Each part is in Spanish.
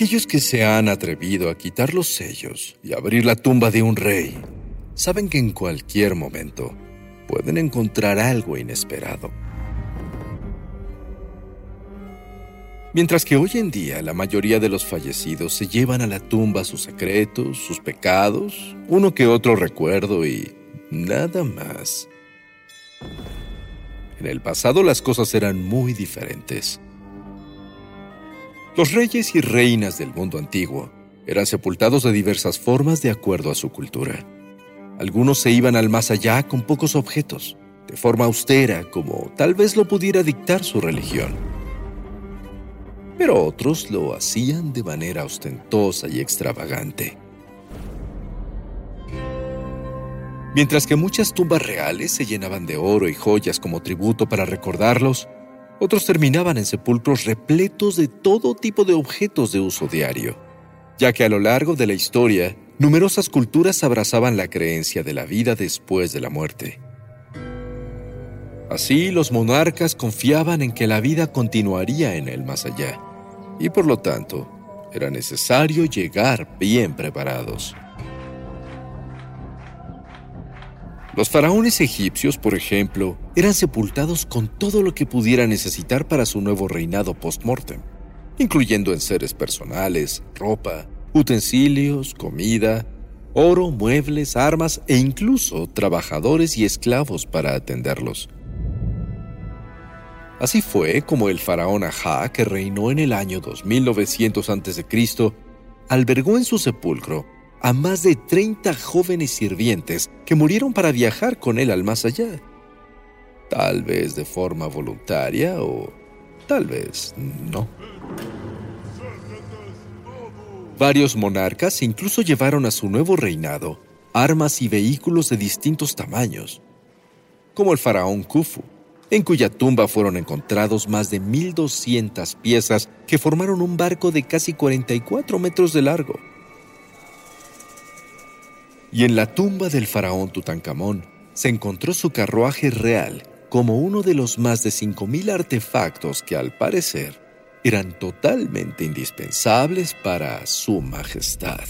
Aquellos que se han atrevido a quitar los sellos y abrir la tumba de un rey, saben que en cualquier momento pueden encontrar algo inesperado. Mientras que hoy en día la mayoría de los fallecidos se llevan a la tumba sus secretos, sus pecados, uno que otro recuerdo y nada más. En el pasado las cosas eran muy diferentes. Los reyes y reinas del mundo antiguo eran sepultados de diversas formas de acuerdo a su cultura. Algunos se iban al más allá con pocos objetos, de forma austera como tal vez lo pudiera dictar su religión. Pero otros lo hacían de manera ostentosa y extravagante. Mientras que muchas tumbas reales se llenaban de oro y joyas como tributo para recordarlos, otros terminaban en sepulcros repletos de todo tipo de objetos de uso diario, ya que a lo largo de la historia, numerosas culturas abrazaban la creencia de la vida después de la muerte. Así, los monarcas confiaban en que la vida continuaría en el más allá, y por lo tanto, era necesario llegar bien preparados. Los faraones egipcios, por ejemplo, eran sepultados con todo lo que pudiera necesitar para su nuevo reinado post-mortem, incluyendo enseres personales, ropa, utensilios, comida, oro, muebles, armas e incluso trabajadores y esclavos para atenderlos. Así fue como el faraón Aja, que reinó en el año 2900 a.C., albergó en su sepulcro a más de 30 jóvenes sirvientes que murieron para viajar con él al más allá. Tal vez de forma voluntaria o tal vez no. Varios monarcas incluso llevaron a su nuevo reinado armas y vehículos de distintos tamaños, como el faraón Khufu, en cuya tumba fueron encontrados más de 1.200 piezas que formaron un barco de casi 44 metros de largo y en la tumba del faraón Tutankamón se encontró su carruaje real como uno de los más de 5.000 artefactos que al parecer eran totalmente indispensables para su majestad.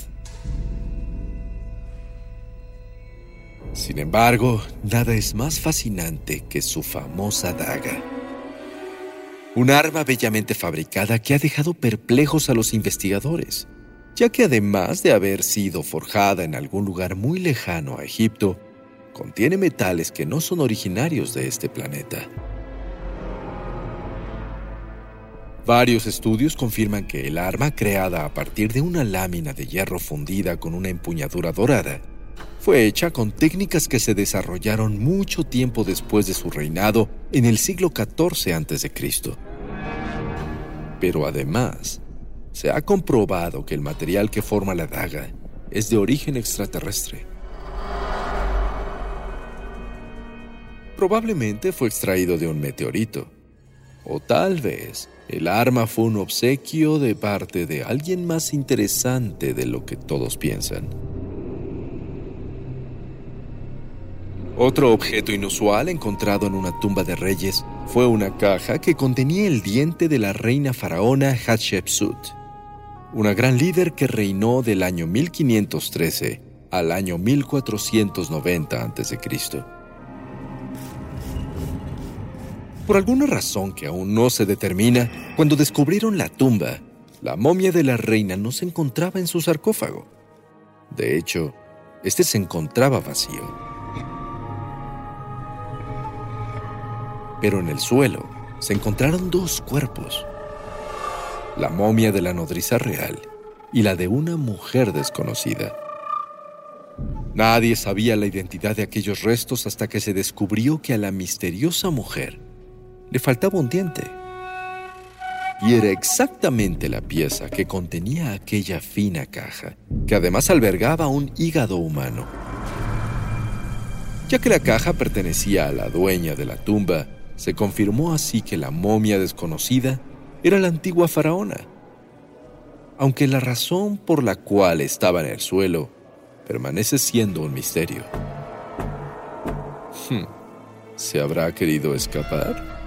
Sin embargo, nada es más fascinante que su famosa daga. Un arma bellamente fabricada que ha dejado perplejos a los investigadores ya que además de haber sido forjada en algún lugar muy lejano a Egipto, contiene metales que no son originarios de este planeta. Varios estudios confirman que el arma creada a partir de una lámina de hierro fundida con una empuñadura dorada fue hecha con técnicas que se desarrollaron mucho tiempo después de su reinado en el siglo XIV a.C. Pero además, se ha comprobado que el material que forma la daga es de origen extraterrestre. Probablemente fue extraído de un meteorito. O tal vez el arma fue un obsequio de parte de alguien más interesante de lo que todos piensan. Otro objeto inusual encontrado en una tumba de reyes fue una caja que contenía el diente de la reina faraona Hatshepsut una gran líder que reinó del año 1513 al año 1490 a.C. Por alguna razón que aún no se determina, cuando descubrieron la tumba, la momia de la reina no se encontraba en su sarcófago. De hecho, este se encontraba vacío. Pero en el suelo se encontraron dos cuerpos la momia de la nodriza real y la de una mujer desconocida. Nadie sabía la identidad de aquellos restos hasta que se descubrió que a la misteriosa mujer le faltaba un diente. y era exactamente la pieza que contenía aquella fina caja, que además albergaba un hígado humano. Ya que la caja pertenecía a la dueña de la tumba, se confirmó así que la momia desconocida era la antigua faraona. Aunque la razón por la cual estaba en el suelo permanece siendo un misterio. Hmm, ¿Se habrá querido escapar?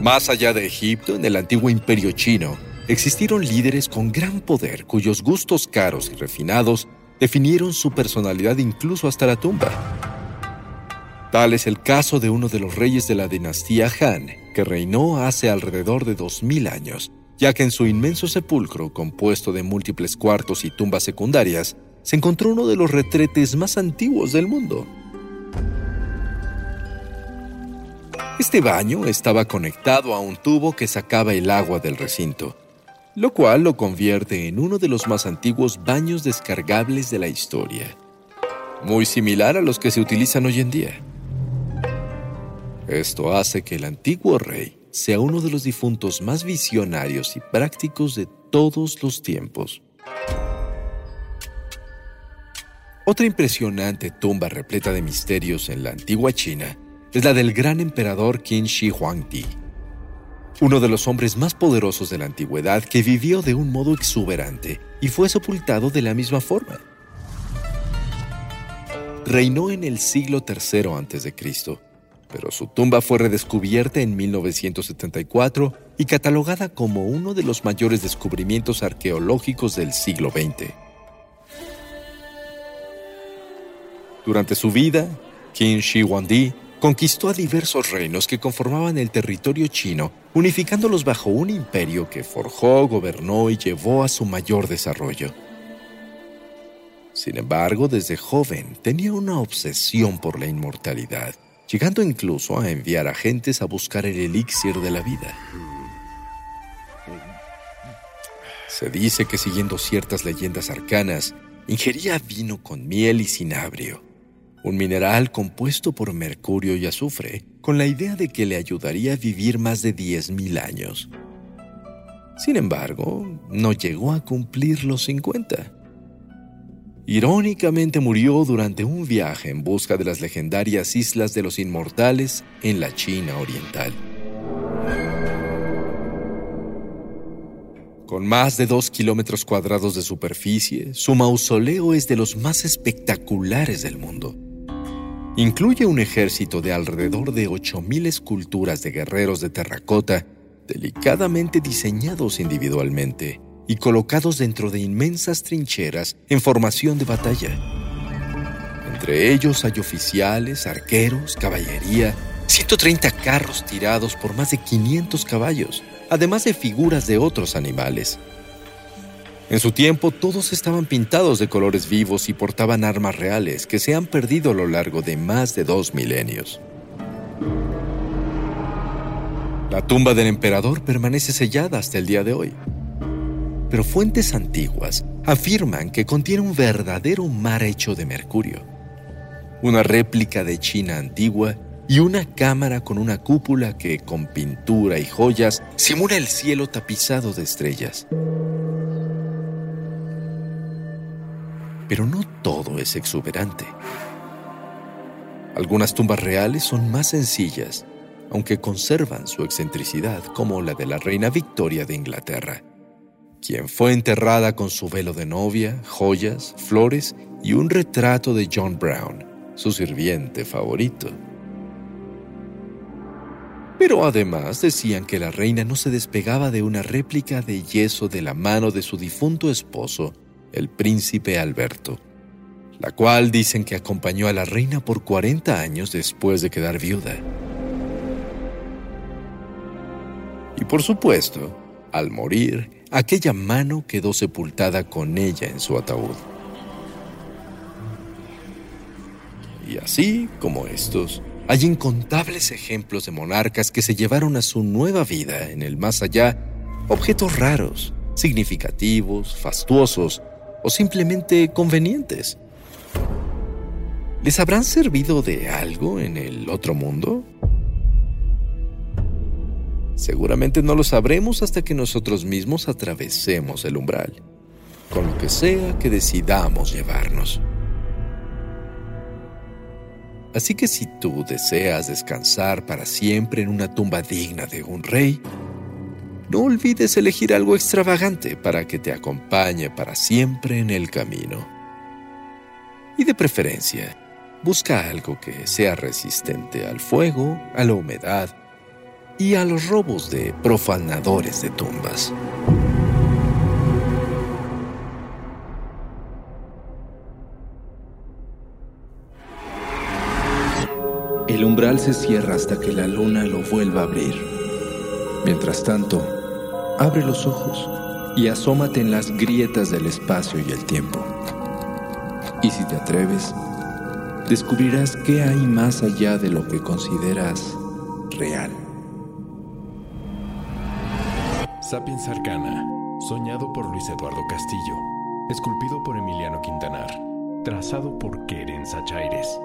Más allá de Egipto, en el antiguo imperio chino, existieron líderes con gran poder cuyos gustos caros y refinados definieron su personalidad incluso hasta la tumba. Tal es el caso de uno de los reyes de la dinastía Han, que reinó hace alrededor de 2000 años, ya que en su inmenso sepulcro, compuesto de múltiples cuartos y tumbas secundarias, se encontró uno de los retretes más antiguos del mundo. Este baño estaba conectado a un tubo que sacaba el agua del recinto, lo cual lo convierte en uno de los más antiguos baños descargables de la historia, muy similar a los que se utilizan hoy en día. Esto hace que el antiguo rey sea uno de los difuntos más visionarios y prácticos de todos los tiempos. Otra impresionante tumba repleta de misterios en la antigua China es la del gran emperador Qin Shi Huangdi, uno de los hombres más poderosos de la antigüedad que vivió de un modo exuberante y fue sepultado de la misma forma. Reinó en el siglo III a.C., pero su tumba fue redescubierta en 1974 y catalogada como uno de los mayores descubrimientos arqueológicos del siglo XX. Durante su vida, Qin Shi Huangdi conquistó a diversos reinos que conformaban el territorio chino, unificándolos bajo un imperio que forjó, gobernó y llevó a su mayor desarrollo. Sin embargo, desde joven tenía una obsesión por la inmortalidad, llegando incluso a enviar agentes a buscar el elixir de la vida. Se dice que siguiendo ciertas leyendas arcanas, ingería vino con miel y cinabrio un mineral compuesto por mercurio y azufre, con la idea de que le ayudaría a vivir más de 10.000 años. Sin embargo, no llegó a cumplir los 50. Irónicamente murió durante un viaje en busca de las legendarias Islas de los Inmortales en la China Oriental. Con más de dos kilómetros cuadrados de superficie, su mausoleo es de los más espectaculares del mundo. Incluye un ejército de alrededor de 8.000 esculturas de guerreros de terracota, delicadamente diseñados individualmente y colocados dentro de inmensas trincheras en formación de batalla. Entre ellos hay oficiales, arqueros, caballería, 130 carros tirados por más de 500 caballos, además de figuras de otros animales. En su tiempo todos estaban pintados de colores vivos y portaban armas reales que se han perdido a lo largo de más de dos milenios. La tumba del emperador permanece sellada hasta el día de hoy. Pero fuentes antiguas afirman que contiene un verdadero mar hecho de mercurio, una réplica de China antigua y una cámara con una cúpula que, con pintura y joyas, simula el cielo tapizado de estrellas. Pero no todo es exuberante. Algunas tumbas reales son más sencillas, aunque conservan su excentricidad, como la de la reina Victoria de Inglaterra, quien fue enterrada con su velo de novia, joyas, flores y un retrato de John Brown, su sirviente favorito. Pero además decían que la reina no se despegaba de una réplica de yeso de la mano de su difunto esposo el príncipe Alberto, la cual dicen que acompañó a la reina por 40 años después de quedar viuda. Y por supuesto, al morir, aquella mano quedó sepultada con ella en su ataúd. Y así como estos, hay incontables ejemplos de monarcas que se llevaron a su nueva vida en el más allá objetos raros, significativos, fastuosos o simplemente convenientes. ¿Les habrán servido de algo en el otro mundo? Seguramente no lo sabremos hasta que nosotros mismos atravesemos el umbral, con lo que sea que decidamos llevarnos. Así que si tú deseas descansar para siempre en una tumba digna de un rey, no olvides elegir algo extravagante para que te acompañe para siempre en el camino. Y de preferencia, busca algo que sea resistente al fuego, a la humedad y a los robos de profanadores de tumbas. El umbral se cierra hasta que la luna lo vuelva a abrir. Mientras tanto, abre los ojos y asómate en las grietas del espacio y el tiempo. Y si te atreves, descubrirás qué hay más allá de lo que consideras real. Sapiens Arcana, soñado por Luis Eduardo Castillo, esculpido por Emiliano Quintanar, trazado por Keren Sachaires.